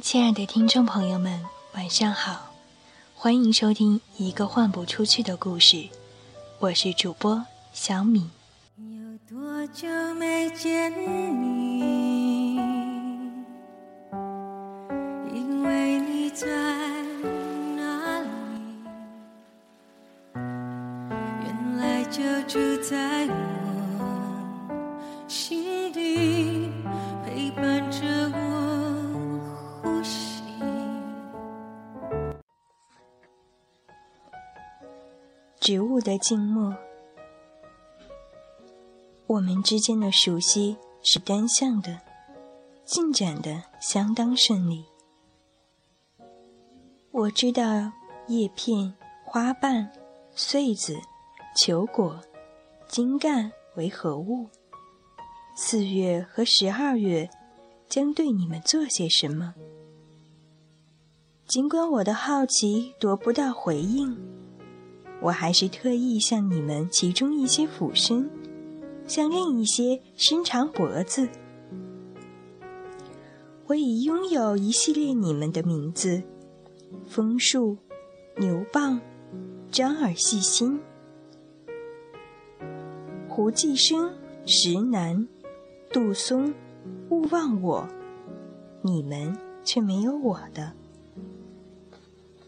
亲爱的听众朋友们，晚上好，欢迎收听一个换不出去的故事，我是主播小米。有多久没见你？植物的静默。我们之间的熟悉是单向的，进展的相当顺利。我知道叶片、花瓣、穗子、球果、茎干为何物。四月和十二月将对你们做些什么？尽管我的好奇得不到回应，我还是特意向你们其中一些俯身。向另一些伸长脖子。我已拥有一系列你们的名字：枫树、牛蒡、张耳细心、胡继生、石楠、杜松。勿忘我，你们却没有我的。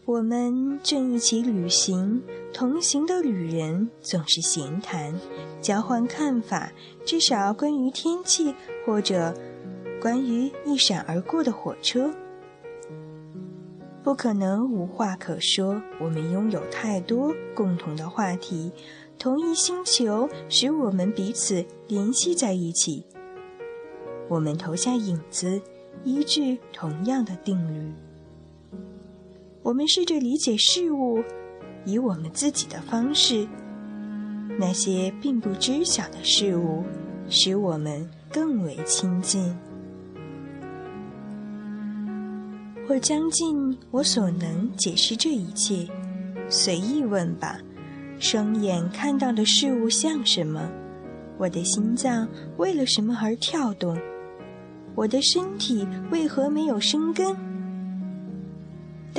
我们正一起旅行，同行的旅人总是闲谈，交换看法，至少关于天气或者关于一闪而过的火车。不可能无话可说，我们拥有太多共同的话题，同一星球使我们彼此联系在一起。我们投下影子，依据同样的定律。我们试着理解事物，以我们自己的方式。那些并不知晓的事物，使我们更为亲近。我将尽我所能解释这一切。随意问吧：双眼看到的事物像什么？我的心脏为了什么而跳动？我的身体为何没有生根？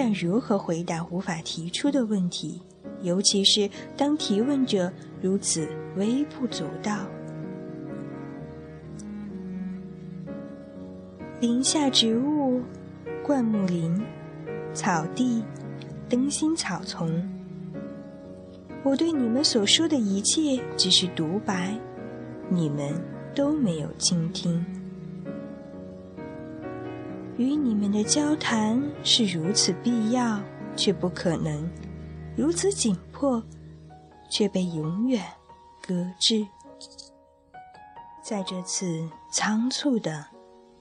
但如何回答无法提出的问题，尤其是当提问者如此微不足道？林下植物、灌木林、草地、灯芯草丛，我对你们所说的一切只是独白，你们都没有倾听。与你们的交谈是如此必要，却不可能；如此紧迫，却被永远搁置。在这次仓促的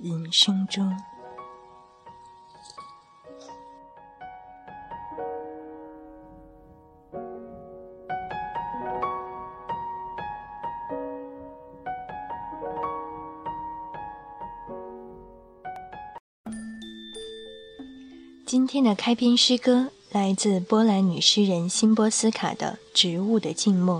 人生中。今天的开篇诗歌来自波兰女诗人辛波斯卡的《植物的静默》。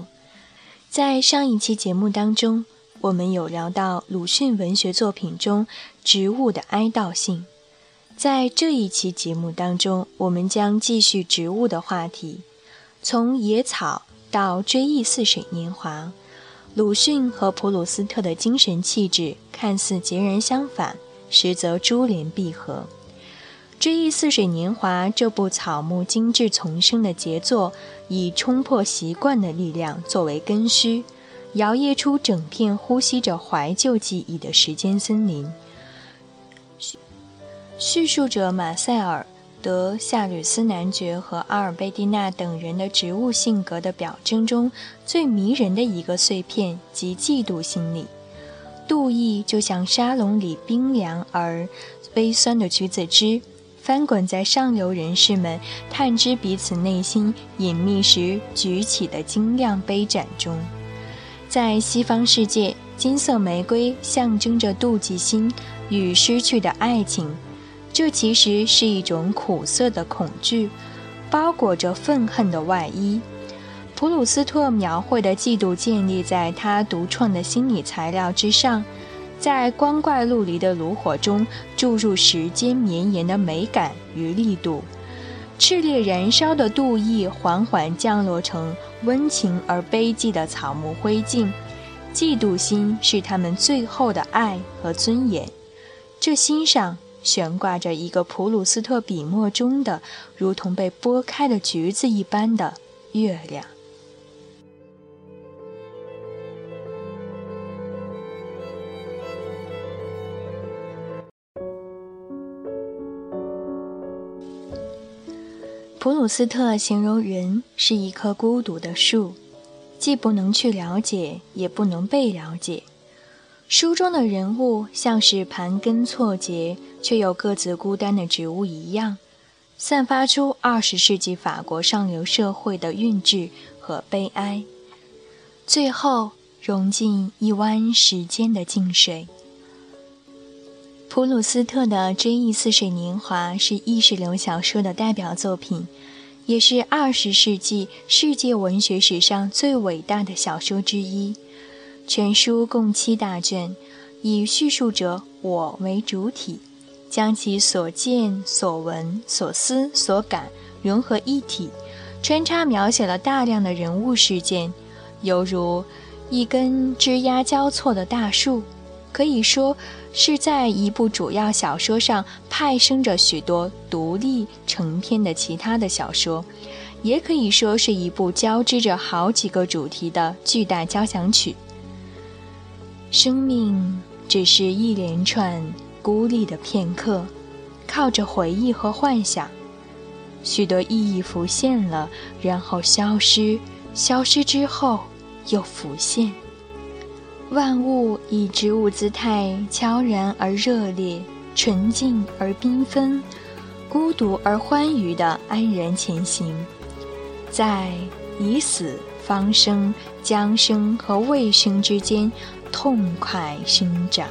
在上一期节目当中，我们有聊到鲁迅文学作品中植物的哀悼性。在这一期节目当中，我们将继续植物的话题，从野草到追忆似水年华。鲁迅和普鲁斯特的精神气质看似截然相反，实则珠联璧合。《追忆似水年华》这部草木精致丛生的杰作，以冲破习惯的力量作为根须，摇曳出整片呼吸着怀旧记忆的时间森林。叙述着马塞尔、德夏吕斯男爵和阿尔贝蒂娜等人的植物性格的表征中最迷人的一个碎片及嫉妒心理。妒意就像沙龙里冰凉而微酸的橘子汁。翻滚在上流人士们探知彼此内心隐秘时举起的晶亮杯盏中，在西方世界，金色玫瑰象征着妒忌心与失去的爱情，这其实是一种苦涩的恐惧，包裹着愤恨的外衣。普鲁斯特描绘的嫉妒建立在他独创的心理材料之上。在光怪陆离的炉火中注入时间绵延的美感与力度，炽烈燃烧的妒意缓缓降落成温情而悲寂的草木灰烬。嫉妒心是他们最后的爱和尊严。这心上悬挂着一个普鲁斯特笔墨中的如同被剥开的橘子一般的月亮。普鲁斯特形容人是一棵孤独的树，既不能去了解，也不能被了解。书中的人物像是盘根错节却又各自孤单的植物一样，散发出二十世纪法国上流社会的韵致和悲哀，最后融进一湾时间的静水。普鲁斯特的《追忆似水年华》是意识流小说的代表作品，也是二十世纪世界文学史上最伟大的小说之一。全书共七大卷，以叙述者我为主体，将其所见所闻所思所感融合一体，穿插描写了大量的人物事件，犹如一根枝桠交错的大树。可以说是在一部主要小说上派生着许多独立成篇的其他的小说，也可以说是一部交织着好几个主题的巨大交响曲。生命只是一连串孤立的片刻，靠着回忆和幻想，许多意义浮现了，然后消失，消失之后又浮现。万物以植物姿态，悄然而热烈，纯净而缤纷，孤独而欢愉地安然前行，在以死方生、将生和未生之间痛快生长。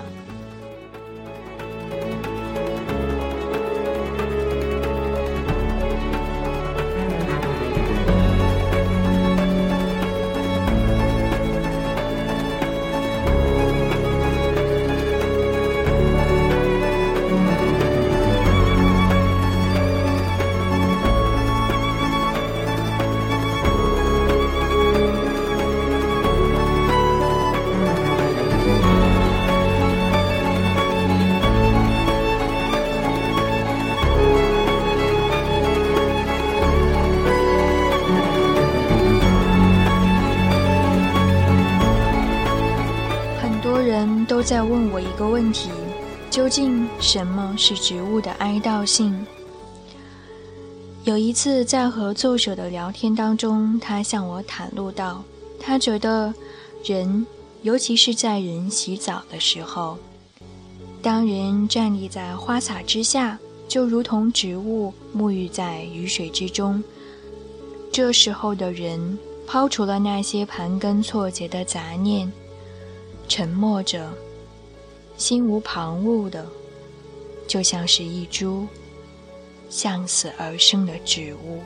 在问我一个问题：究竟什么是植物的哀悼性？有一次在和作者的聊天当中，他向我袒露道，他觉得人，尤其是在人洗澡的时候，当人站立在花洒之下，就如同植物沐浴在雨水之中。这时候的人，抛除了那些盘根错节的杂念，沉默着。心无旁骛的，就像是一株向死而生的植物。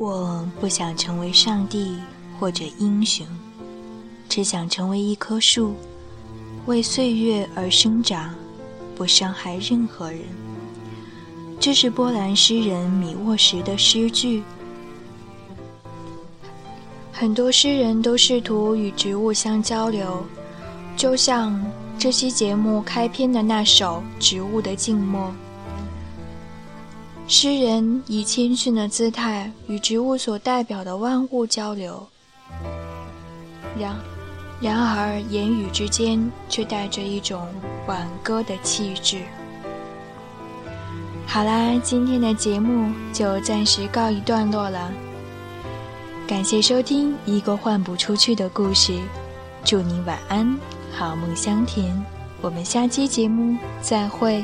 我不想成为上帝或者英雄，只想成为一棵树，为岁月而生长，不伤害任何人。这是波兰诗人米沃什的诗句。很多诗人都试图与植物相交流，就像这期节目开篇的那首《植物的静默》。诗人以谦逊的姿态与植物所代表的万物交流，然然而言语之间却带着一种挽歌的气质。好啦，今天的节目就暂时告一段落了。感谢收听一个换不出去的故事，祝你晚安，好梦香甜。我们下期节目再会。